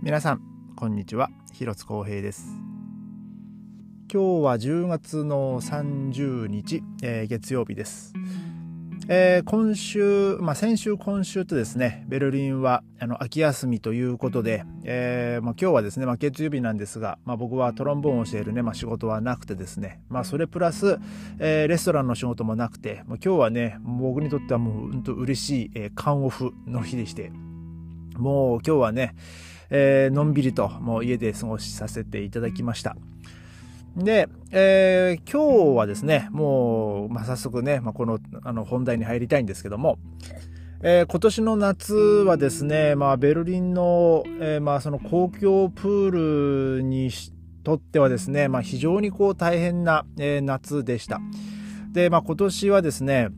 皆さんこんにちは。広津光平です。今日は10月の30日、えー、月曜日です、えー、今週、まあ、先週今週とですねベルリンはあの秋休みということで、えーまあ、今日はですね、まあ、月曜日なんですが、ま、僕はトロンボーンを教えるね、ま、仕事はなくてですね、まあ、それプラス、え、レストランの仕事もなくて、ま、今日はね僕にとってはもう本当嬉しい、えー、オフの日でしてもう今日はねえー、のんびりともう家で過ごしさせていただきました。で、えー、今日はですね、もう、まあ、早速ね、まあ、このあの本題に入りたいんですけども、えー、今年の夏はですね、まあ、ベルリンの、えー、まあ、その公共プールにとってはですね、まあ、非常にこう大変な、えー、夏でした。で、まあ、今年はですね、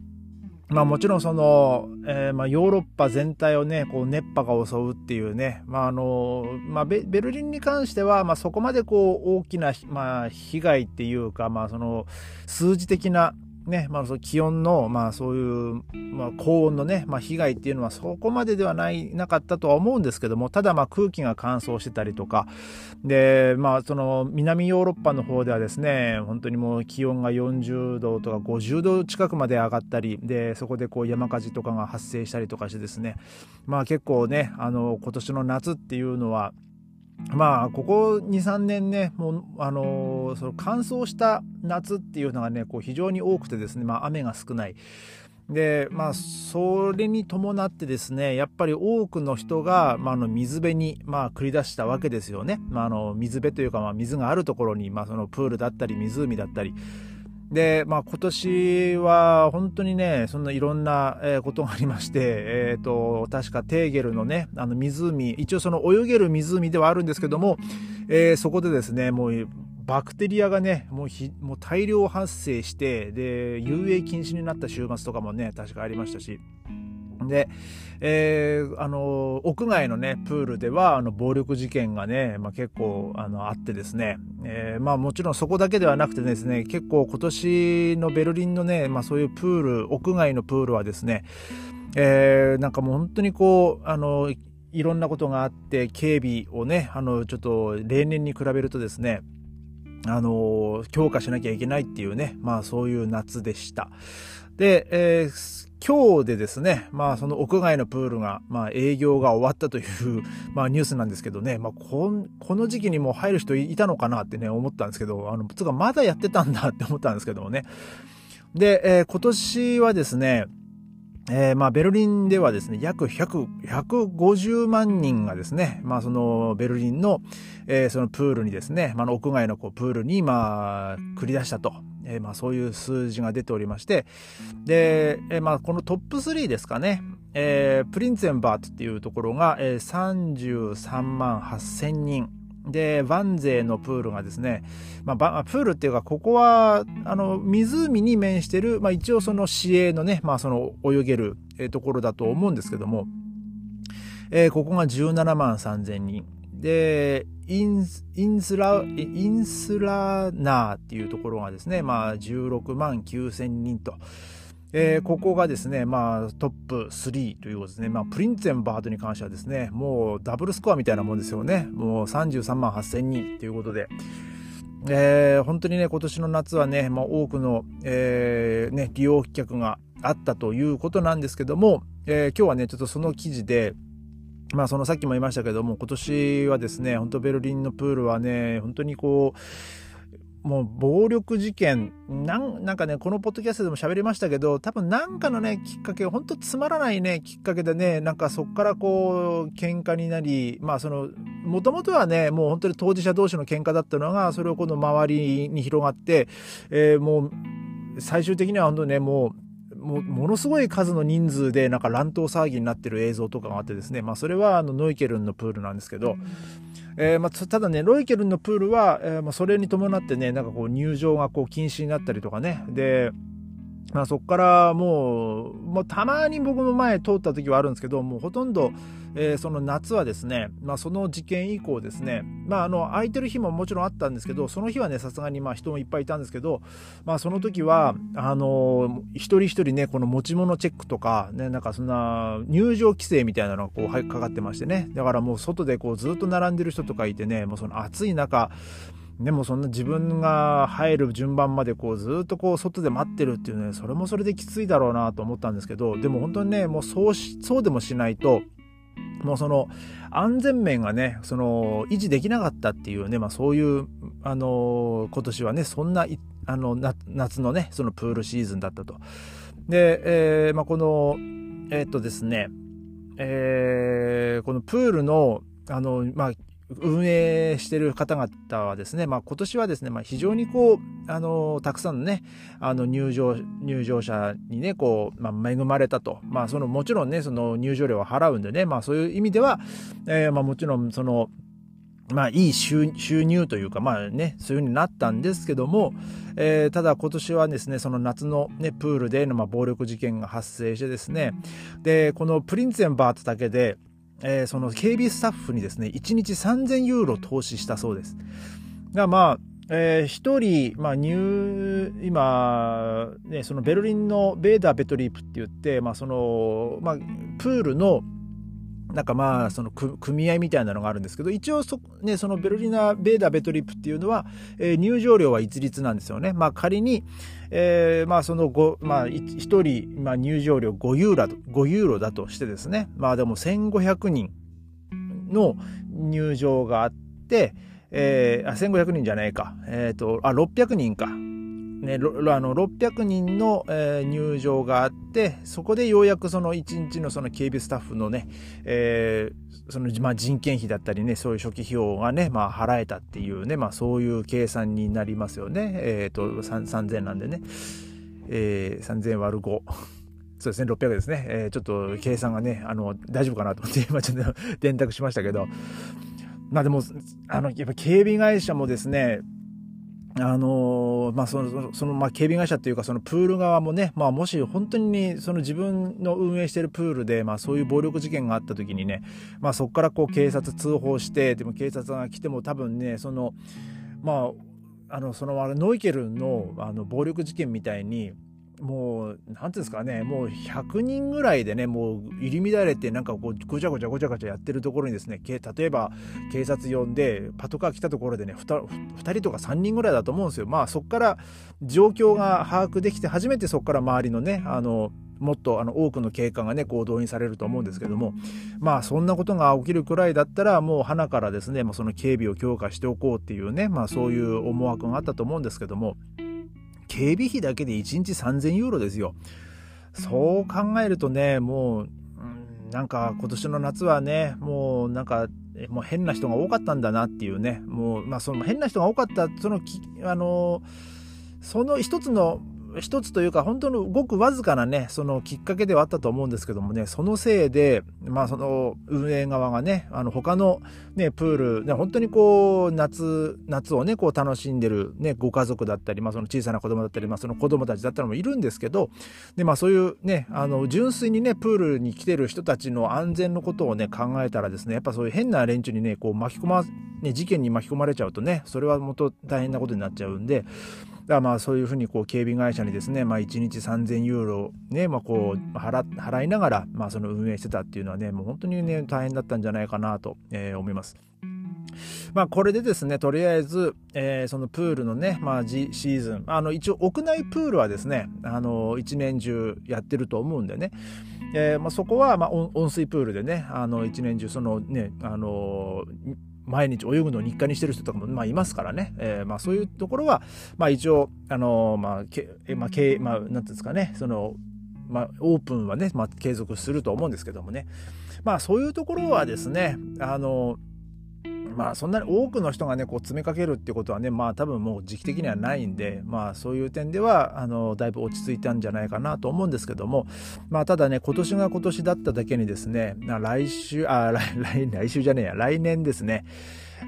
まあもちろんその、えー、まあヨーロッパ全体をね、こう熱波が襲うっていうね、まああの、まあベルリンに関しては、まあそこまでこう大きな、まあ被害っていうか、まあその数字的なね、まあ、その気温の、まあ、そういう、まあ、高温のね、まあ、被害っていうのはそこまでではないなかったとは思うんですけどもただまあ空気が乾燥してたりとかで、まあ、その南ヨーロッパの方ではですね本当にもう気温が40度とか50度近くまで上がったりでそこでこう山火事とかが発生したりとかしてですねまあ結構ねあの今年の夏っていうのはまあここ23年ねもうあのー、その乾燥した夏っていうのがねこう非常に多くてですね、まあ、雨が少ない。でまあそれに伴ってですねやっぱり多くの人が、まあ、の水辺に、まあ、繰り出したわけですよね、まあ、あの水辺というか、まあ、水があるところに、まあ、そのプールだったり湖だったりで、まあ、今年は本当にね、そんないろんなことがありまして、えっ、ー、と、確かテーゲルのね、あの湖、一応その泳げる湖ではあるんですけども、えー、そこでですね、もうバクテリアがね、もうひもう大量発生して、で、遊泳禁止になった週末とかもね、確かありましたし、で、えー、あの屋外のねプールではあの暴力事件がね、まあ、結構あのあってですね、えー、まあ、もちろんそこだけではなくてですね結構今年のベルリンのね、まあ、そういうプール屋外のプールはですね、えー、なんかもう本当にこうあのいろんなことがあって警備をねあのちょっと例年に比べるとですねあの強化しなきゃいけないっていうねまあそういう夏でした。で、えー今日でですね、まあその屋外のプールが、まあ営業が終わったという、まあニュースなんですけどね、まあこの時期にもう入る人いたのかなってね、思ったんですけど、あの、つかまだやってたんだって思ったんですけどもね。で、えー、今年はですね、えー、まあ、ベルリンではですね、約100、150万人がですね、まあ、その、ベルリンの、えー、そのプールにですね、まあ、屋外のこうプールに、まあ、繰り出したと。えー、まあ、そういう数字が出ておりまして、で、えー、まあ、このトップ3ですかね、えー、プリンツェンバートっていうところが、えー、33万8000人。で、ワンゼのプールがですね、まあ、プールっていうか、ここは、あの、湖に面してる、まあ、一応その市営のね、まあ、その泳げる、ところだと思うんですけども、えー、ここが17万3000人。で、インインスラ、インスラナーっていうところがですね、まあ16万9000人と。えー、ここがですね、まあ、トップ3ということですね。まあ、プリンツェンバートに関してはですね、もうダブルスコアみたいなもんですよね。もう33万8000人ということで。えー、本当にね、今年の夏はね、まあ、多くの、えー、ね、利用客があったということなんですけども、えー、今日はね、ちょっとその記事で、まあそのさっきも言いましたけども今年はですね本当ベルリンのプールはね本当にこうもう暴力事件。なんなんかねこのポッドキャストでも喋りましたけど多分なんかのねきっかけほんとつまらないねきっかけでねなんかそっからこう喧嘩になりまあそのもともとはねもう本当に当事者同士の喧嘩だったのがそれをこの周りに広がって、えー、もう最終的には本当ねもうもものすごい数の人数でなんか乱闘騒ぎになってる映像とかがあってですね、まあ、それはあのノイケルンのプールなんですけど、えー、まあ、ただねロイケルンのプールは、えー、まあ、それに伴ってねなんかこう入場がこう禁止になったりとかね。でまあ、そこからもう、もうたまに僕の前通った時はあるんですけど、もうほとんど、えー、その夏はですね、まあ、その事件以降ですね、まあ、あの、空いてる日ももちろんあったんですけど、その日はね、さすがにまあ人もいっぱいいたんですけど、まあ、その時は、あの、一人一人ね、この持ち物チェックとか、ね、なんかそんな入場規制みたいなのがこう、かかってましてね、だからもう外でこう、ずっと並んでる人とかいてね、もうその暑い中、でもそんな自分が入る順番までこうずっとこう外で待ってるっていうねそれもそれできついだろうなと思ったんですけどでも本当にねもうそうしそうでもしないともうその安全面がねその維持できなかったっていうね、まあ、そういうあの今年はねそんなあの夏のねそのプールシーズンだったと。で、えーまあ、このえー、っとですね、えー、このプールのあの、まあ、運営してる方々はですね、まあ、今年はですね、まあ、非常にこう、あの、たくさんのね、あの、入場、入場者にね、こう、まあ、恵まれたと。まあ、その、もちろんね、その入場料を払うんでね、まあ、そういう意味では、えー、まあ、もちろん、その、まあ、いい収入というか、まあね、そういう風になったんですけども、えー、ただ今年はですね、その夏のね、プールでの、まあ、暴力事件が発生してですね、で、このプリンツェンバートだけで、えー、その警備スタッフにですね、1日3000ユーロ投資したそうです。が、まあ、えー、一人、まあ、入、今、ね、そのベルリンのベーダーベトリープって言って、まあ、その、まあ、プールの、なんかまあその組合みたいなのがあるんですけど一応そ,、ね、そのベルリナ・ベーダー・ベトリップっていうのは、えー、入場料は一律なんですよね。まあ仮に、えー、まあその5、まあ1人、まあ、入場料5ユーロ5ユーロだとしてですね。まあでも1500人の入場があって、えー、あ1500人じゃないか。えっ、ー、とあ600人かね、あの600人の、えー、入場があってそこでようやくその1日のその警備スタッフのね、えー、そのまあ、人件費だったりねそういう初期費用がね、まあ、払えたっていうね、まあ、そういう計算になりますよね、えーと、3000なんでね、えー、3000割る5。そうですね、600ですね。えー、ちょっと計算がね、あの、大丈夫かなと思って、今ちょっと電卓しましたけど、まあでも、あの、やっぱ警備会社もですね、あのまあ、その、その、まあ、警備会社っていうか、そのプール側もね、まあ、もし本当に、その自分の運営しているプールで、まあ、そういう暴力事件があった時にね、まあ、そこからこう、警察通報して、でも警察が来ても多分ね、その、まあ、あの、その、ノイケルの、あの、暴力事件みたいに、もう、なんていうんですかね、もう100人ぐらいでね、もう入り乱れて、なんかこう、ごちゃごちゃごちゃごちゃやってるところにですね、例えば警察呼んで、パトカー来たところでね2、2人とか3人ぐらいだと思うんですよ。まあそこから状況が把握できて、初めてそこから周りのね、あの、もっとあの多くの警官がね、こう動員されると思うんですけども、まあそんなことが起きるくらいだったら、もう花からですね、もうその警備を強化しておこうっていうね、まあそういう思惑があったと思うんですけども、警備費だけで1日3000ユーロですよ。そう考えるとね、もう、なんか今年の夏はね、もうなんか、もう変な人が多かったんだなっていうね、もう、まあその変な人が多かった、その、あの、その一つの一つというか本当のごくわずかなねそのきっかけではあったと思うんですけどもねそのせいでまあその運営側がねあの他のねプールね本当にこう夏夏をねこう楽しんでるねご家族だったりまあその小さな子供だったりまあその子供たちだったりもいるんですけどでまあそういうねあの純粋にねプールに来てる人たちの安全のことをね考えたらですねやっぱそういう変な連中にねこう巻き込まね事件に巻き込まれちゃうとねそれはもっと大変なことになっちゃうんでだまあそういうふうにこう警備会社にですね、まあ、1日3000ユーロね、まあ、こう払払いながら、まあ、その運営してたっていうのはねもう本当にね大変だったんじゃないかなと、えー、思います。まあこれでですね、とりあえず、えー、そのプールのね、まあ、シーズン、あの一応屋内プールはですね、あの一年中やってると思うんでね、えーまあ、そこはまあ温水プールでね、あの一年中そのね、あの毎日泳ぐのを日課にしてる人とかも、まあ、いますからね、えー、まあ、そういうところは、まあ、一応、あのー、まあ、けまあ、けまあ、なんていうんですかね、その、まあ、オープンはね、まあ、継続すると思うんですけどもね、まあ、そういうところはですね、あのまあそんなに多くの人がねこう詰めかけるってことはねまあ多分もう時期的にはないんでまあそういう点ではあのだいぶ落ち着いたんじゃないかなと思うんですけどもまあただね今年が今年だっただけにですね来週あ来来来週じゃねえや来年ですね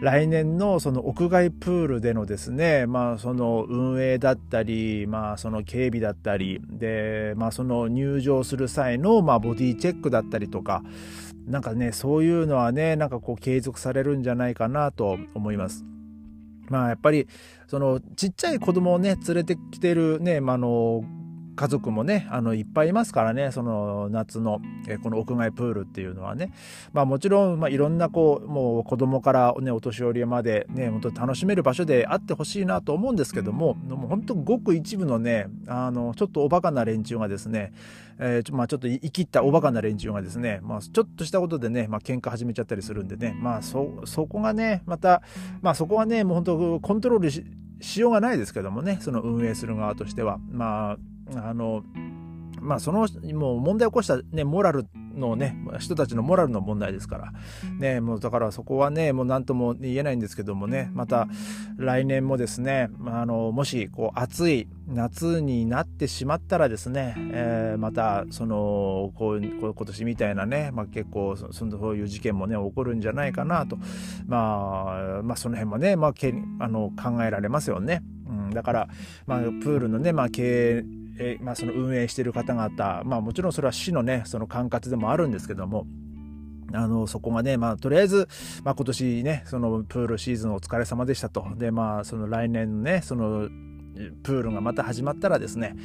来年のその屋外プールでのですね、まあその運営だったり、まあその警備だったり、で、まあその入場する際のまあボディチェックだったりとか、なんかね、そういうのはね、なんかこう継続されるんじゃないかなと思います。まあやっぱりそのちっちゃい子供をね連れてきてるね、まあの家族もねあのいっぱいいますからねその夏の、えこの屋外プールっていうのはね。まあもちろん、まあ、いろんなこうもう子供から、ね、お年寄りまでね本当楽しめる場所であってほしいなと思うんですけどももう本当ごく一部のねあのちょっとおバカな連中がですね、えー、まあ、ちょっと生きったおバカな連中がですね、まあ、ちょっとしたことでね、まあ喧嘩始めちゃったりするんでねまあそそこがねまたまあそこはねもう本当コントロールししようがないですけどもねその運営する側としては。まああのまあそのもう問題を起こしたねモラルのね人たちのモラルの問題ですから。ねもうだからそこはねもう何とも言えないんですけどもね。また来年もですねあのもしこう暑い夏になってしまったらですね、えー、またそのこう今年みたいなね、まあ、結構そそういう事件もね起こるんじゃないかなと、まあ、まあその辺もね、まあ、けあの考えられますよね。うん、だから、まあ、プールのね、まあ、経営えまあ、その運営している方々、まあ、もちろんそれは市のねその管轄でもあるんですけどもあのそこがね、まあ、とりあえず、まあ、今年ねそのプールシーズンお疲れ様でしたとでまあその来年ねそのプールがまた始まったらですね、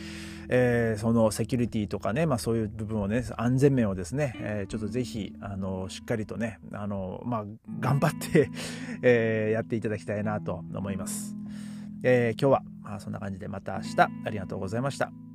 えー、そのセキュリティとかね、まあ、そういう部分をね安全面をですね、えー、ちょっとぜひあのしっかりとねあの、まあ、頑張ってえー、やっていただきたいなと思います。えー、今日は、まあ、そんな感じでまた明日ありがとうございました。